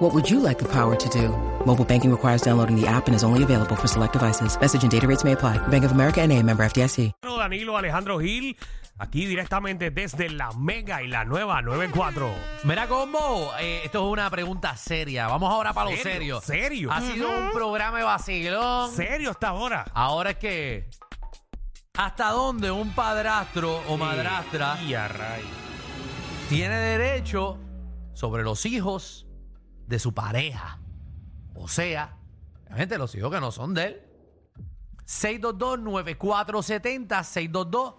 What would you like the power to do? Mobile banking requires downloading the app and is only available for select devices. Message and data rates may apply. Bank of America and a member FDIC. Danilo Alejandro Gil, aquí directamente desde la Mega y la nueva 94. Mira, Combo, eh, esto es una pregunta seria. Vamos ahora para lo ¿Serio? serio. ¿Serio? Ha sido un programa de vacilón. ¿Serio hasta ahora? Ahora es que. ¿Hasta dónde un padrastro o madrastra Y a tiene derecho sobre los hijos de su pareja? O sea, gente, los hijos que no son de él. 622-9470,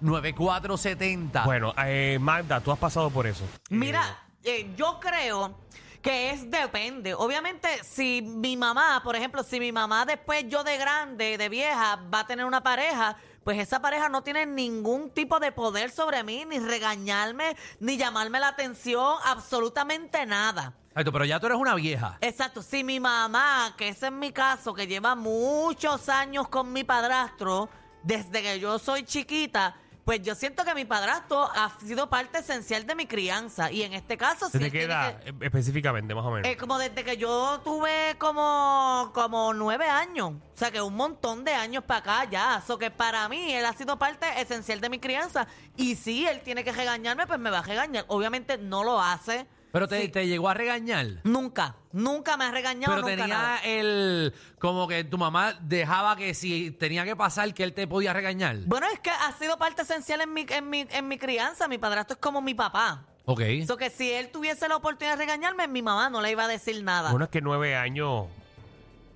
622-9470. Bueno, eh, Magda, tú has pasado por eso. Mira, eh, yo creo que es depende. Obviamente, si mi mamá, por ejemplo, si mi mamá después yo de grande, de vieja, va a tener una pareja, pues esa pareja no tiene ningún tipo de poder sobre mí, ni regañarme, ni llamarme la atención, absolutamente nada. Tú, pero ya tú eres una vieja. Exacto, si mi mamá, que ese es mi caso, que lleva muchos años con mi padrastro, desde que yo soy chiquita, pues yo siento que mi padrastro ha sido parte esencial de mi crianza. Y en este caso, sí. ¿Desde qué edad que- eh, específicamente, más o menos? eh, como desde que yo tuve como, como nueve años. O sea, que un montón de años para acá ya. So que para mí él ha sido parte esencial de mi crianza. Y si él tiene que regañarme, pues me va a regañar. Obviamente no lo hace. Pero te, Sí. te llegó a regañar. Nunca, nunca me ha regañado. Pero nunca tenía nada. el. Como que tu mamá dejaba que si tenía que pasar, que él te podía regañar. Bueno, es que ha sido parte esencial en mi, en mi, en mi crianza. Mi padrastro es como mi papá. Ok. Eso que si él tuviese la oportunidad de regañarme, mi mamá no le iba a decir nada. Bueno, es que nueve años.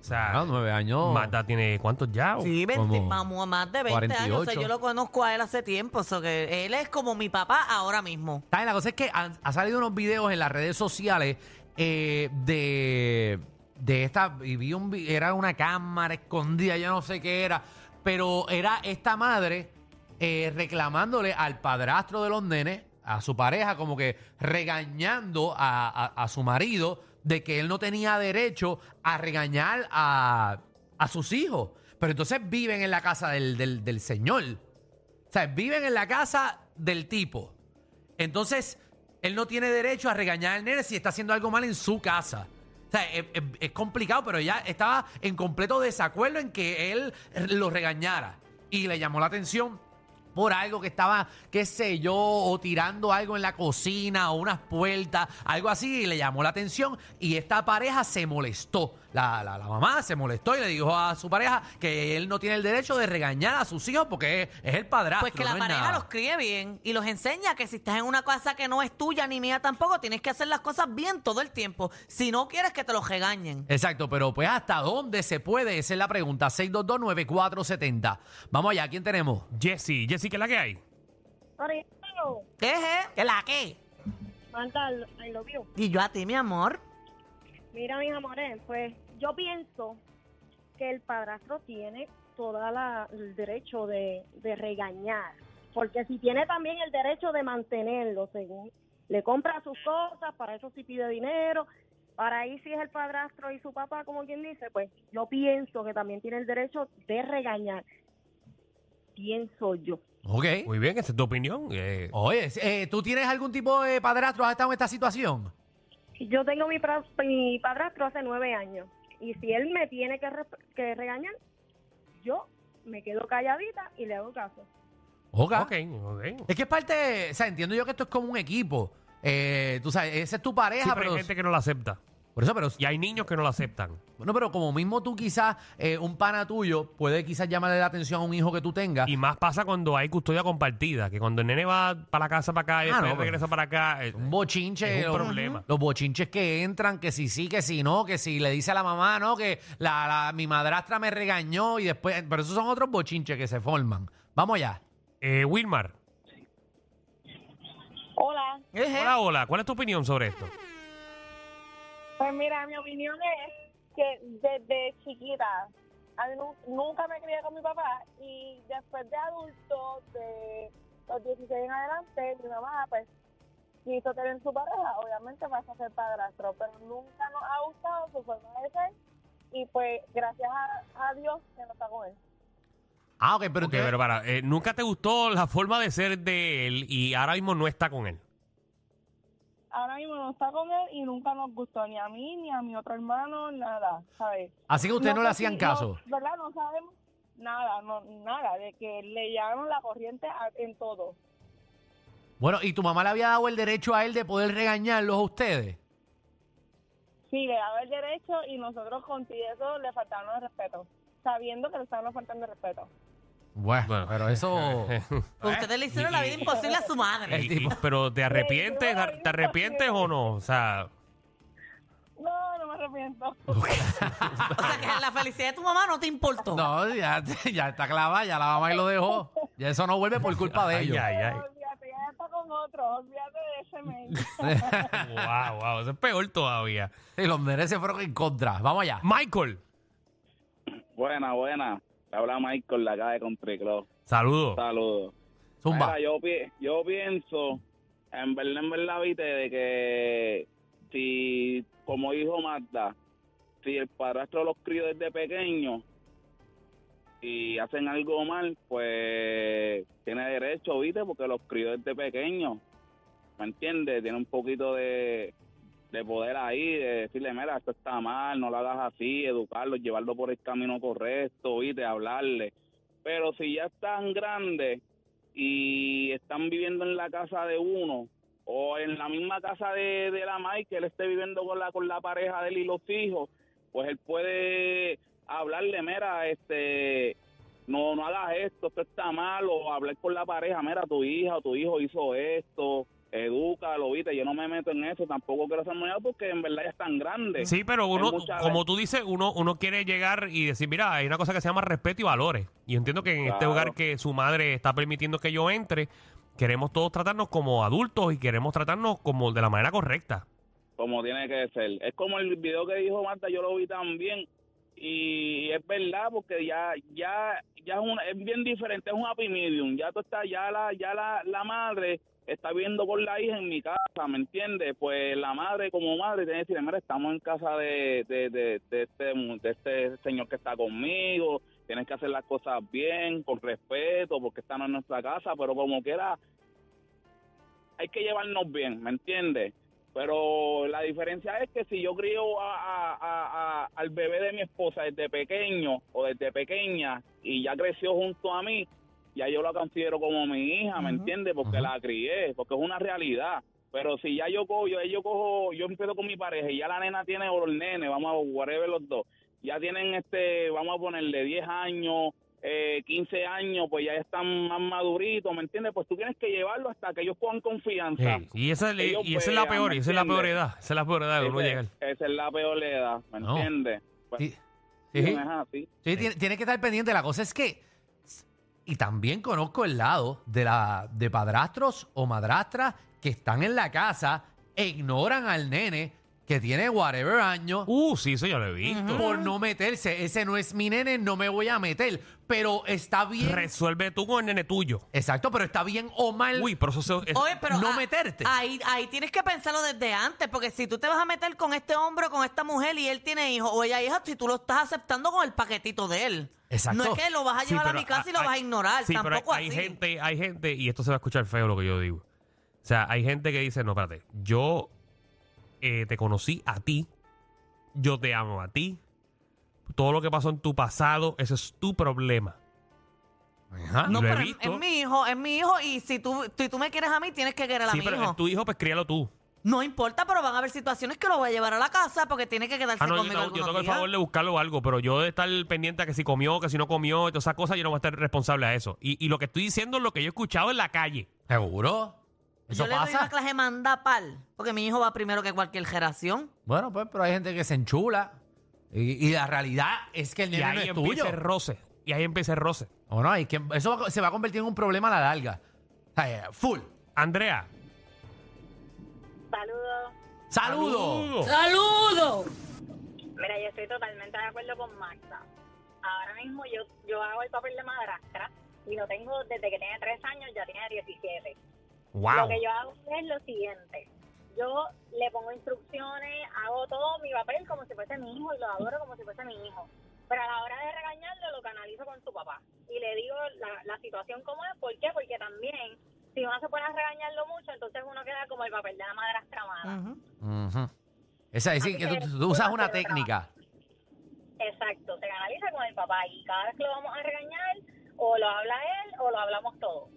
O sea, Ah, nueve años. Magda tiene cuántos ya? Sí, 20, como vamos, más de 20 años. O sea, 48. yo lo conozco a él hace tiempo. So que él es como mi papá ahora mismo. Está bien, La cosa es que han, ha salido unos videos en las redes sociales eh, de, de esta. Y vi un vi- era una cámara escondida, yo no sé qué era. Pero era esta madre eh, reclamándole al padrastro de los nenes, a su pareja, como que regañando a, a- a su marido de que él no tenía derecho a regañar a, a sus hijos. Pero entonces viven en la casa del, del, del señor. O sea, viven en la casa del tipo. Entonces, él no tiene derecho a regañar al nene si está haciendo algo mal en su casa. O sea, es, es- es complicado, pero ella estaba en completo desacuerdo en que él lo regañara. Y le llamó la atención por algo que estaba, qué sé yo, o tirando algo en la cocina o unas puertas, algo así, y le llamó la atención. Y esta pareja se molestó. La, la- la mamá se molestó y le dijo a su pareja que él no tiene el derecho de regañar a sus hijos porque es, es el padrastro. Pues que la no es pareja nada. los críe bien y los enseña que si estás en una casa que no es tuya ni mía tampoco, tienes que hacer las cosas bien todo el tiempo. Si no quieres que te los regañen. Exacto, pero pues hasta dónde se puede, esa es la pregunta. 6229470. Vamos allá, ¿quién tenemos? Jessy, Jessy, ¿qué es la que hay? Oreo, Eje, ¿qué la qué? Marta, I love you. Y yo a ti, mi amor. Mira, mis amores, pues yo pienso que el padrastro tiene todo el derecho de, de regañar. Porque si tiene también el derecho de mantenerlo, según le compra sus cosas, para eso sí pide dinero, para ahí si es el padrastro y su papá, como quien dice, pues yo pienso que también tiene el derecho de regañar. Pienso yo. Ok. Muy bien, esa es tu opinión. Eh, Oye, eh, ¿tú tienes algún tipo de padrastro? ¿Has estado en esta situación? Yo tengo mi, pra- mi padrastro hace nueve años y si él me tiene que, re- que regañar, yo me quedo calladita y le hago caso. Ok. ok, ok. Es que es parte, o sea, entiendo yo que esto es como un equipo. Eh, tú sabes, esa es tu pareja, Sí, pero pero... hay gente que no la acepta. Por eso, pero... Y hay niños que no la aceptan. Bueno, pero como mismo tú quizás, eh, un pana tuyo puede quizás llamarle la atención a un hijo que tú tengas. Y más pasa cuando hay custodia compartida, que cuando el nene va para la casa para acá y Ah, después no, pero- regresa para acá. eh, un bochinche. Es un los- problema. Los bochinches que entran, que si sí, que si no, que si le dice a la mamá, no, que la, la- mi madrastra me regañó y después. Pero esos son otros bochinches que se forman. Vamos allá. eh, Wilmar, Hola, hola, hola. ¿Cuál es tu opinión sobre esto? Pues mira, mi opinión es que desde chiquita a mí nu- nunca me crié con mi papá y después de adulto, de los 16 en adelante, mi mamá pues quiso tener su pareja, obviamente pasa a ser padrastro, pero nunca nos ha gustado su forma de ser y pues gracias a, a Dios que no está con él. Ah, ok, pero Ok, usted- pero para, eh, ¿nunca te gustó la forma de ser de él y ahora mismo no está con él? Ahora mismo no está con él y nunca nos gustó ni a mí ni a mi otro hermano, nada, ¿sabes? Así que ustedes no, le hacían si- caso. no, ¿Verdad? No sabemos nada, no, nada, de que le llevaron la corriente a- en todo. Bueno, ¿y tu mamá le había dado el derecho a él de poder regañarlos a ustedes? Sí, le daba el derecho y nosotros con eso le faltaban el respeto, sabiendo que le estaban faltando el respeto. Bueno, Bueno. pero eso... Ustedes le hicieron la vida imposible a su madre. Y- y- pero ¿te arrepientes? ¿Te arrepientes o no? O sea, No, no me arrepiento. O sea que la felicidad de tu mamá no te importó. No, ya, ya está clavada, ya la mamá y lo dejó. Ya eso no vuelve por culpa de ay, ellos. ay, ay. Olvídate, ya está con otro, olvídate de ese mail. Wow, wow, eso es peor todavía. Y los nenes se fueron en contra. Vamos allá. Michael, Buena, buena. Habla Michael, la acá de Country Club. saludos. Saludos. Zumba. Mira, yo, pi- yo pienso, en verdad, en verdad, viste, de que si, como dijo Magda, si el padrastro los crió desde pequeño y hacen algo mal, pues tiene derecho, viste, porque los crió desde pequeño. ¿Me entiendes? Tiene un poquito de, de poder ahí, de decirle, mira, esto está mal, no lo hagas así, educarlo, llevarlo por el camino correcto, viste, hablarle. Pero si ya están grandes y están viviendo en la casa de uno o en la misma casa de, de la Mike, que él esté viviendo con la, con la pareja de él y los hijos, pues él puede hablarle, mira, este, no, no hagas esto, esto está mal, o hablar con la pareja, mira, tu hija o tu hijo hizo esto, edúcalo, viste, yo no me meto en eso, tampoco quiero ser muy porque en verdad ya están grandes. Sí, pero uno, como tú dices, uno, uno quiere llegar y decir, mira, hay una cosa que se llama respeto y valores. Y yo entiendo que en este lugar que su madre está permitiendo que yo entre, queremos todos tratarnos como adultos y queremos tratarnos como de la manera correcta. como tiene que ser. Es como el video que dijo Marta, yo lo vi también y es verdad porque ya ya ya es, una- es bien diferente, es un happy medium. Ya tú estás ya la ya la, la madre está viendo con la hija en mi casa, ¿me entiendes? Pues la madre como madre tiene que decir, mira, estamos en casa de, de, de, de este, de este señor que está conmigo, tienes que hacer las cosas bien, con respeto, porque esta no es nuestra casa, pero como quiera, hay que llevarnos bien, ¿me entiendes? Pero la diferencia es que si yo crío a, a- a- al bebé de mi esposa desde pequeño o desde pequeña y ya creció junto a mí, ya yo la considero como mi hija, ¿me entiendes? Porque la crié, porque es una realidad. Pero si ya yo cojo, yo, yo cojo, yo empiezo con mi pareja y ya la nena tiene o el nene, vamos a whatever los dos, ya tienen este, vamos a ponerle 10 años, eh, 15 años, pues ya están más maduritos, ¿me entiendes? Pues tú tienes que llevarlo hasta que ellos cojan confianza. Sí, y esa, y esa es la peor, ¿me y esa es la peor entiendes? edad. Esa es la peor edad de uno llegar. Esa es la peor edad, ¿me No. entiendes? Pues, Sí, sí, sí. no es así. Sí, tiene, tiene que estar pendiente. La cosa es que. Y también conozco el lado de, la, de padrastros o madrastras que están en la casa e ignoran al nene que tiene whatever años Uh, sí, eso ya lo he visto. por no meterse. Ese no es mi nene, no me voy a meter. Pero está bien. Resuelve tú con el nene tuyo. Exacto, pero está bien o mal. Uy, pero eso se- es- Oye, pero no ah, meterte. Ahí, ahí tienes que pensarlo desde antes, porque si tú te vas a meter con este hombre o con esta mujer y él tiene hijos o ella hija, si tú lo estás aceptando con el paquetito de él. Exacto. No es que lo vas a Sí, llevar a pero mi casa y lo hay- vas a ignorar, sí, pero tampoco hay, así. hay gente, hay gente, y esto se va a escuchar feo lo que yo digo. O sea, hay gente que dice, no, espérate, yo eh, te conocí a ti, yo te amo a ti, todo lo que pasó en tu pasado, ese es tu problema. Ajá. No, lo he pero es, visto. es mi hijo, es mi hijo y si tú, si tú me quieres a mí, tienes que querer a sí, mi pero hijo. es tu hijo, pues críalo tú. No importa, pero van a haber situaciones que lo voy a llevar a la casa porque tiene que quedarse Ah, no, yo, conmigo tengo- yo algunos tengo el días. favor de buscarlo o algo, pero yo de estar pendiente a que si comió, que si no comió, y todas esas cosas, yo no voy a estar responsable a eso. Y, y lo que estoy diciendo es lo que yo he escuchado en la calle. ¿Seguro? ¿Eso Yo le doy pasa? una clase mandapal, porque mi hijo va primero que cualquier generación. Bueno, pues, pero hay gente que se enchula. Y, y la realidad es que el Y nene no ahí es empieza tuyo. el roce. Y ahí empieza el roce. O no, hay que, eso va- se va a convertir en un problema a la larga. O sea, eh, full. Andrea. Saludos. ¡Saludos! Saludos. Mira, yo estoy totalmente de acuerdo con Magda. ahora mismo yo, yo hago el papel de madrastra y lo tengo desde que tiene tres años, ya tiene 17. Lo que yo hago es lo siguiente. Yo le pongo instrucciones, hago todo mi papel como si fuese mi hijo y lo adoro como si fuese mi hijo. Pero a la hora de regañarlo lo canalizo con su papá. Y le digo la, la situación como es. ¿Por qué? Porque también, si uno se pone a regañarlo mucho, entonces uno queda como el papel de la madrastra mala. Ujú. Ujú. Esa es decir, que que tú, tú usas una técnica. Exacto, se canaliza con el papá. Y cada vez que lo vamos a regañar, o lo habla él o lo hablamos todos.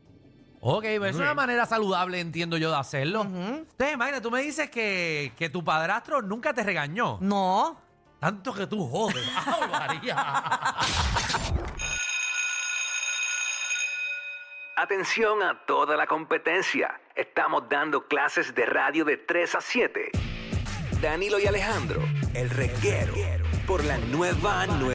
Ok, pues es una manera saludable, entiendo yo, de hacerlo. Entonces, imagínate, tú me dices que, que tu padrastro nunca te regañó. No. Tanto que tú jodes. ¡Ave María! Atención a toda la competencia. Estamos dando clases de radio de 3 a 7. Danilo y Alejandro, el reguero, por la nueva